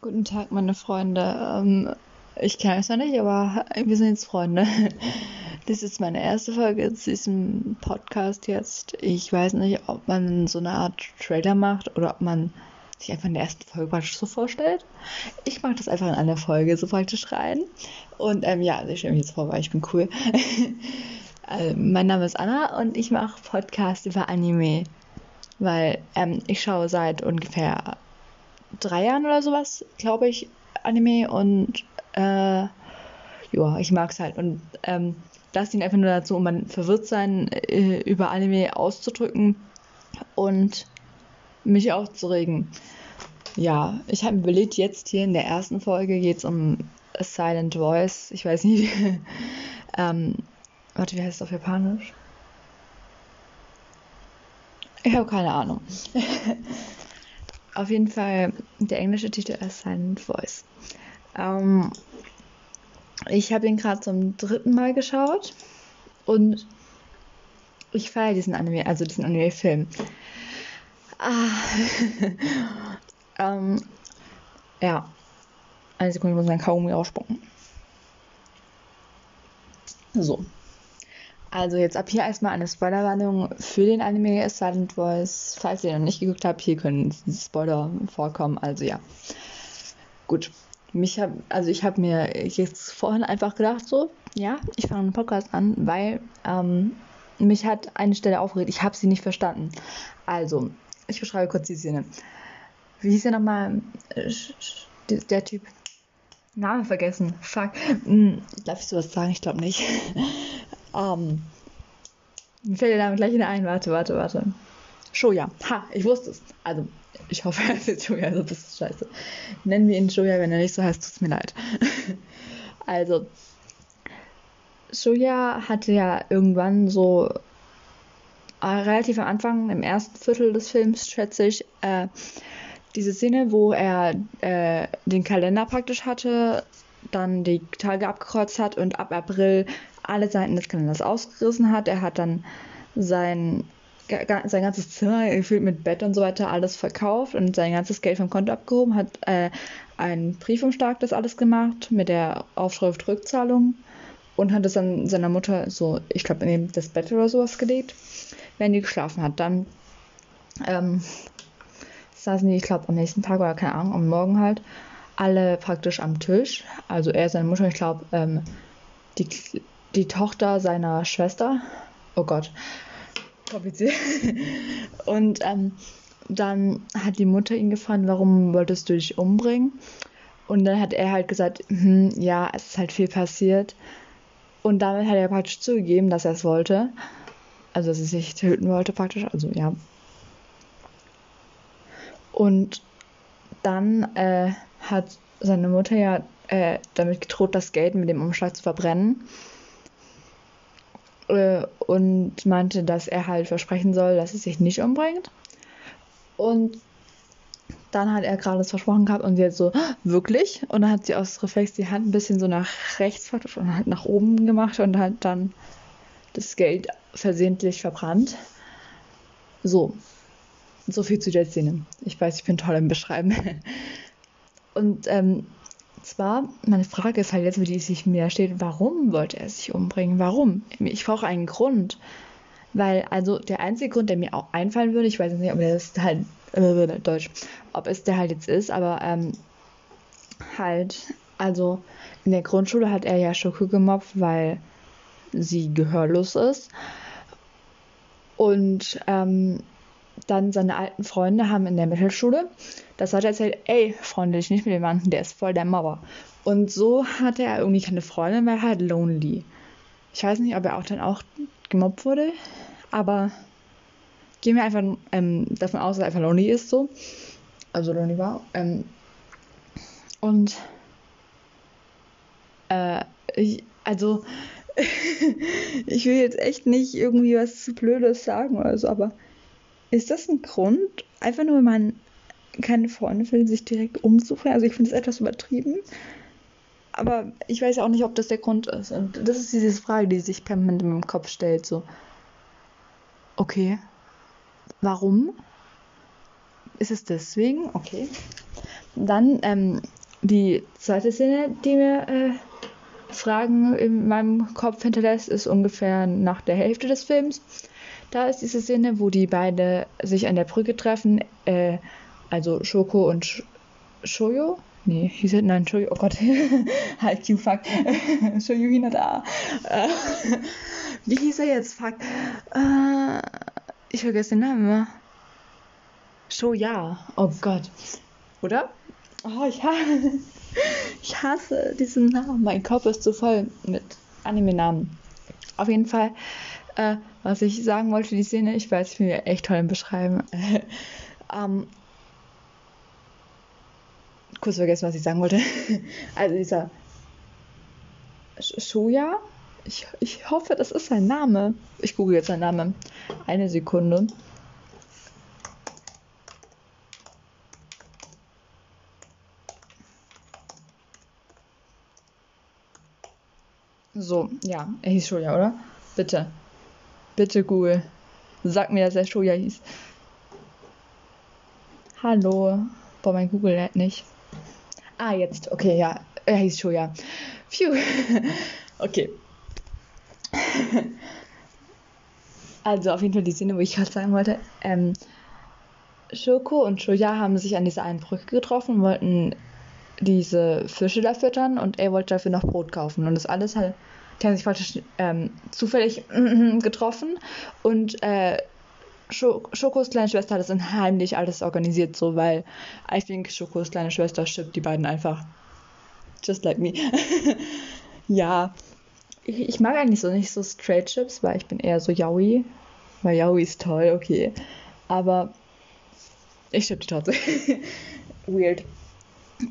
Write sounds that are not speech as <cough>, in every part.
Guten Tag, meine Freunde. Ähm, ich kenne euch noch nicht, aber wir sind jetzt Freunde. <laughs> Das ist meine erste Folge zu diesem Podcast jetzt. Ich weiß nicht, ob man so eine Art Trailer macht oder ob man sich einfach in der ersten Folge praktisch so vorstellt. Ich mache das einfach in einer Folge so praktisch rein. Und ähm, ja, also ich stelle mich jetzt vor, weil ich bin cool. also, <laughs> mein Name ist Anna und ich mache Podcast über Anime. Weil ähm, ich schaue seit ungefähr drei Jahren oder sowas, glaube ich, Anime und äh, ja, ich mag es halt. Und ähm, das dient einfach nur dazu, um mein Verwirrtsein äh, über Anime auszudrücken und mich aufzuregen. Ja, ich habe überlegt, jetzt hier in der ersten Folge geht es um A Silent Voice. Ich weiß nicht, wie, <laughs> ähm, warte, wie heißt es auf Japanisch? Ich habe keine Ahnung. <laughs> auf jeden Fall der englische Titel ist Silent Voice. Ähm, ich habe ihn gerade zum dritten Mal geschaut und ich feiere diesen Anime, also diesen Anime-Film. Ah. <laughs> ähm, ja. Eine Sekunde, ich muss meinen Kaugummi ausspucken. So. Also jetzt ab hier erstmal eine Spoilerwarnung für den Anime Silent Voice. Falls ihr noch nicht geguckt habt, hier können Spoiler vorkommen. Also ja. Gut. Mich hab, also ich habe mir jetzt vorhin einfach gedacht, so, ja, ich fange einen Podcast an, weil ähm, mich hat eine Stelle aufgeregt. Ich habe sie nicht verstanden. Also, ich beschreibe kurz die Szene. Wie hieß er nochmal? Der Typ. Name vergessen. Fuck. Hm, darf ich sowas sagen? Ich glaube nicht. Ähm, mir fällt der Name gleich wieder ein. Warte, warte, warte. Shoya. Ha, ich wusste es. Also, ich hoffe, <laughs> er ist Shoya, also das ist scheiße. Nennen wir ihn Shoya, wenn er nicht so heißt, tut es mir leid. <laughs> also, Shoya hatte ja irgendwann so äh, relativ am Anfang, im ersten Viertel des Films, schätze ich, äh, diese Szene, wo er äh, den Kalender praktisch hatte, dann die Tage abgekreuzt hat und ab April alle Seiten des Kalenders ausgerissen hat. Er hat dann sein, sein ganzes Zimmer gefühlt mit Bett und so weiter alles verkauft und sein ganzes Geld vom Konto abgehoben, hat äh, einen Briefumschlag das alles gemacht mit der Aufschrift Rückzahlung und hat es dann seiner Mutter so, ich glaube, neben das Bett oder sowas gelegt, wenn die geschlafen hat. Dann ähm, saßen die, ich glaube, am nächsten Tag oder keine Ahnung, am Morgen halt, alle praktisch am Tisch. Also er, seine Mutter, ich glaube, ähm, die, die Tochter seiner Schwester. Oh Gott, kompliziert. Und ähm, dann hat die Mutter ihn gefragt, warum wolltest du dich umbringen? Und dann hat er halt gesagt, hm, ja, es ist halt viel passiert. Und damit hat er praktisch zugegeben, dass er es wollte. Also, dass er sich töten wollte, praktisch. Also, ja. Und dann äh, hat seine Mutter ja äh, damit gedroht, das Geld mit dem Umschlag zu verbrennen. Äh, und meinte, dass er halt versprechen soll, dass er sich nicht umbringt. Und dann hat er gerade das versprochen gehabt und sie hat so, wirklich? Und dann hat sie aus Reflex die Hand ein bisschen so nach rechts und halt nach oben gemacht und hat dann das Geld versehentlich verbrannt. So. So viel zu der Szene. Ich weiß, ich bin toll im Beschreiben. <laughs> Und ähm, zwar, meine Frage ist halt jetzt, wie die sich mir steht, warum wollte er sich umbringen? Warum? Ich brauche einen Grund. Weil, also der einzige Grund, der mir auch einfallen würde, ich weiß nicht, ob das halt äh, Deutsch, ob es der halt jetzt ist, aber ähm, halt, also in der Grundschule hat er ja Schoko gemobbt, weil sie gehörlos ist. Und ähm, dann seine alten Freunde haben in der Mittelschule, das hat er erzählt, ey, Freunde, dich nicht mit dem Mann, der ist voll der Mobber. Und so hatte er irgendwie keine Freunde, weil er halt lonely. Ich weiß nicht, ob er auch dann auch gemobbt wurde, aber gehen wir einfach ähm, davon aus, dass er einfach lonely ist, so. Also lonely war. Ähm, und äh, ich, also <laughs> ich will jetzt echt nicht irgendwie was zu Blödes sagen oder so, aber ist das ein Grund, einfach nur, wenn man keine Freunde will, sich direkt umzubringen? Also ich finde es etwas übertrieben. Aber ich weiß ja auch nicht, ob das der Grund ist. Und das ist diese Frage, die sich permanent in meinem Kopf stellt. So, okay, warum? Ist es deswegen? Okay. Dann ähm, die zweite Szene, die mir äh, Fragen in meinem Kopf hinterlässt, ist ungefähr nach der Hälfte des Films. Da ist diese Szene, wo die beide sich an der Brücke treffen, äh, also Shoko und Sh Shoyo. Nee, hieß er, nein, Shoyo, oh Gott, <laughs> HiQ, fuck, <laughs> Shoyo Hinata. Äh, wie hieß er jetzt, fuck? Äh, ich vergesse den Namen immer. Shoya, oh Gott. Oder? Oh, ich hasse, <laughs> ich hasse diesen Namen. Mein Kopf ist zu voll mit Anime-Namen. Auf jeden Fall, äh, was ich sagen wollte, die Szene, ich weiß, ich will ja echt toll im Beschreiben. <laughs> ähm, kurz vergessen, was ich sagen wollte. <laughs> also dieser Shoya, ich, ich hoffe, das ist sein Name. Ich google jetzt seinen Namen. Eine Sekunde. So, ja, er hieß Shoya, oder? Bitte. Bitte, Google. Sag mir, dass er Shoya hieß. Hallo. Boah, mein Google lädt nicht. Ah, jetzt. Okay, ja. Er hieß Shoya. Phew. <laughs> okay. <laughs> also, auf jeden Fall die Szene, wo ich gerade sagen wollte. Ähm, Shoko und Shoya haben sich an dieser einen Brücke getroffen, wollten diese Fische da füttern und er wollte dafür noch Brot kaufen. Und das alles halt, die haben sich praktisch ähm, zufällig getroffen und äh, Schokos kleine Schwester hat das dann heimlich alles organisiert, so, weil I think Schokos kleine Schwester schippt die beiden einfach. Just like me. <laughs> ja. Ich, ich, mag eigentlich so nicht so Straight Chips, weil ich bin eher so Yaoi. Weil Yaoi ist toll, okay. Aber ich schipp die trotzdem. <laughs> Weird.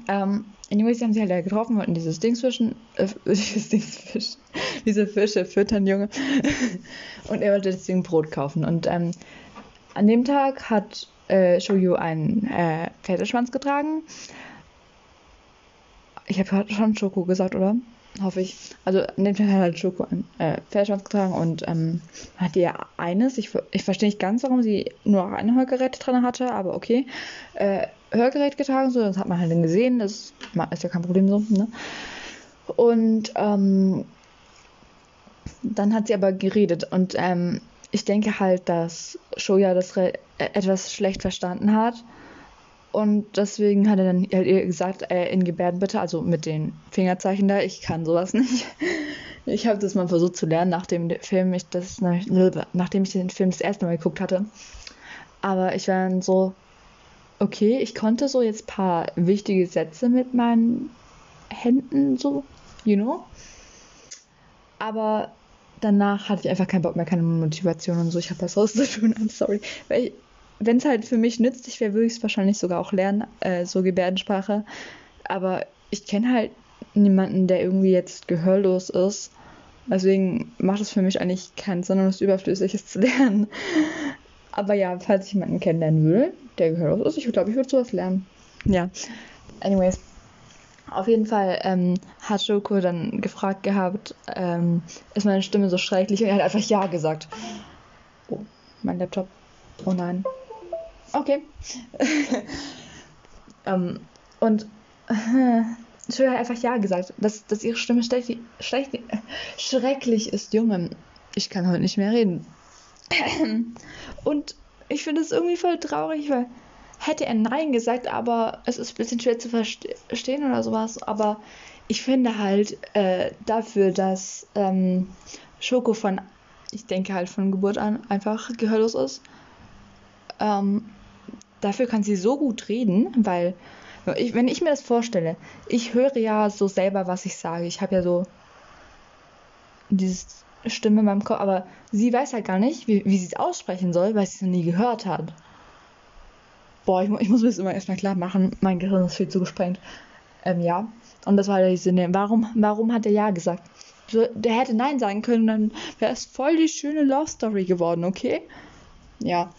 Ähm, anyways, die haben sich halt getroffen, wollten dieses Ding zwischen, äh, <laughs> dieses Ding zwischen, diese Fische füttern, Junge. <laughs> und er wollte deswegen Brot kaufen. Und ähm, an dem Tag hat äh, Shoyu einen äh, Pferdeschwanz getragen. Ich habe schon Schoko gesagt, oder? Hoffe ich. Also an dem Tag hat halt Schoko einen äh, Pferdeschwanz getragen und ähm, hat ihr eines, ich, ich verstehe nicht ganz, warum sie nur ein Hörgerät drin hatte, aber okay, äh, Hörgerät getragen, so, das hat man halt dann gesehen, das ist ja kein Problem so, ne? Und ähm, dann hat sie aber geredet und ähm, ich denke halt, dass Shoya das äh, etwas schlecht verstanden hat. Und deswegen hat er dann halt ihr gesagt, äh, in Gebärden bitte, also mit den Fingerzeichen da, ich kann sowas <laughs> nicht. Ich habe das mal versucht zu lernen, nachdem der Film ich das, nachdem ich den Film das erste Mal geguckt hatte. Aber ich war dann so, okay, ich konnte so jetzt ein paar wichtige Sätze mit meinen Händen so, you know. Aber danach hatte ich einfach keinen Bock mehr, keine Motivation und so. Ich habe das rauszutun, <laughs> I'm sorry. Wenn es halt für mich nützlich wäre, würde ich es wahrscheinlich sogar auch lernen, äh, so Gebärdensprache. Aber ich kenne halt niemanden, der irgendwie jetzt gehörlos ist. Deswegen macht es für mich eigentlich keinen Sinn und es ist überflüssig, es zu <laughs> lernen. Aber ja, falls ich jemanden kennenlernen will, der gehörlos ist, ich glaube, ich würde sowas lernen. Ja. Anyways. Auf jeden Fall ähm, hat Shoko dann gefragt gehabt, ähm, ist meine Stimme so schrecklich? Und er hat einfach Ja gesagt. Oh, mein Laptop. Oh nein. Okay. <laughs> ähm, und <laughs> äh, hat einfach Ja gesagt, dass, dass ihre Stimme schlecht, schlecht, schrecklich ist. Junge, ich kann heute nicht mehr reden. und ich finde es irgendwie voll traurig, weil hätte er Nein gesagt, aber es ist ein bisschen schwer zu verstehen oder sowas. Aber ich finde halt äh, dafür, dass ähm, Schoko von, ich denke halt von Geburt an einfach gehörlos ist, ähm, dafür kann sie so gut reden, weil ich, wenn ich mir das vorstelle, ich höre ja so selber, was ich sage. Ich habe ja so diese Stimme in meinem Kopf, aber sie weiß halt gar nicht, wie, wie sie es aussprechen soll, weil sie es noch nie gehört hat boah, ich, ich muss mir das immer erstmal klar machen, mein Gehirn ist viel zu gesprengt. Ähm, ja. Und das war der Sinne. Warum, warum hat er Ja gesagt? So, der hätte Nein sagen können, dann wäre es voll die schöne Love Story geworden, okay? Ja.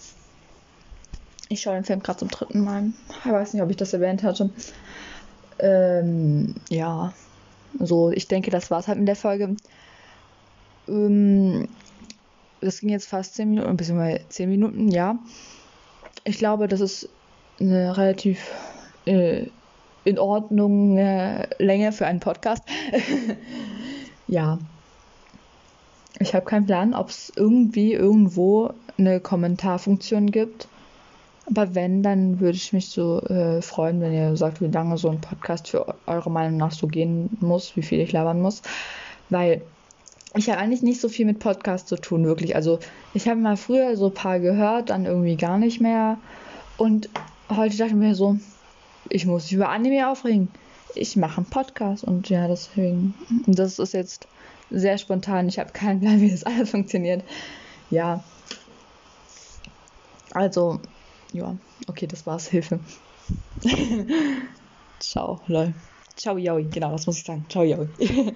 Ich schaue den Film gerade zum dritten Mal. Ich weiß nicht, ob ich das erwähnt hatte. Ähm, ja. So, ich denke, das war es halt in der Folge. Ähm, das ging jetzt fast 10 Minuten, beziehungsweise 10 Minuten, ja. Ich glaube, das ist eine relativ äh, in Ordnung äh, Länge für einen Podcast. <laughs> ja. Ich habe keinen Plan, ob es irgendwie irgendwo eine Kommentarfunktion gibt. Aber wenn, dann würde ich mich so äh, freuen, wenn ihr sagt, wie lange so ein Podcast für eure Meinung nach so gehen muss, wie viel ich labern muss. Weil ich habe eigentlich nicht so viel mit Podcasts zu tun, wirklich. Also ich habe mal früher so ein paar gehört, dann irgendwie gar nicht mehr. Und heute dachte ich mir so, ich muss mich über Anime aufregen. Ich mache einen Podcast und ja, deswegen. Das ist jetzt sehr spontan. Ich habe keinen Plan, wie das alles funktioniert. Ja. Also, ja, okay, das war's. <laughs> Hilfe. Ciao, lol. Ciao, Yoi. Genau, das muss ich sagen. Ciao, Yoi. <laughs>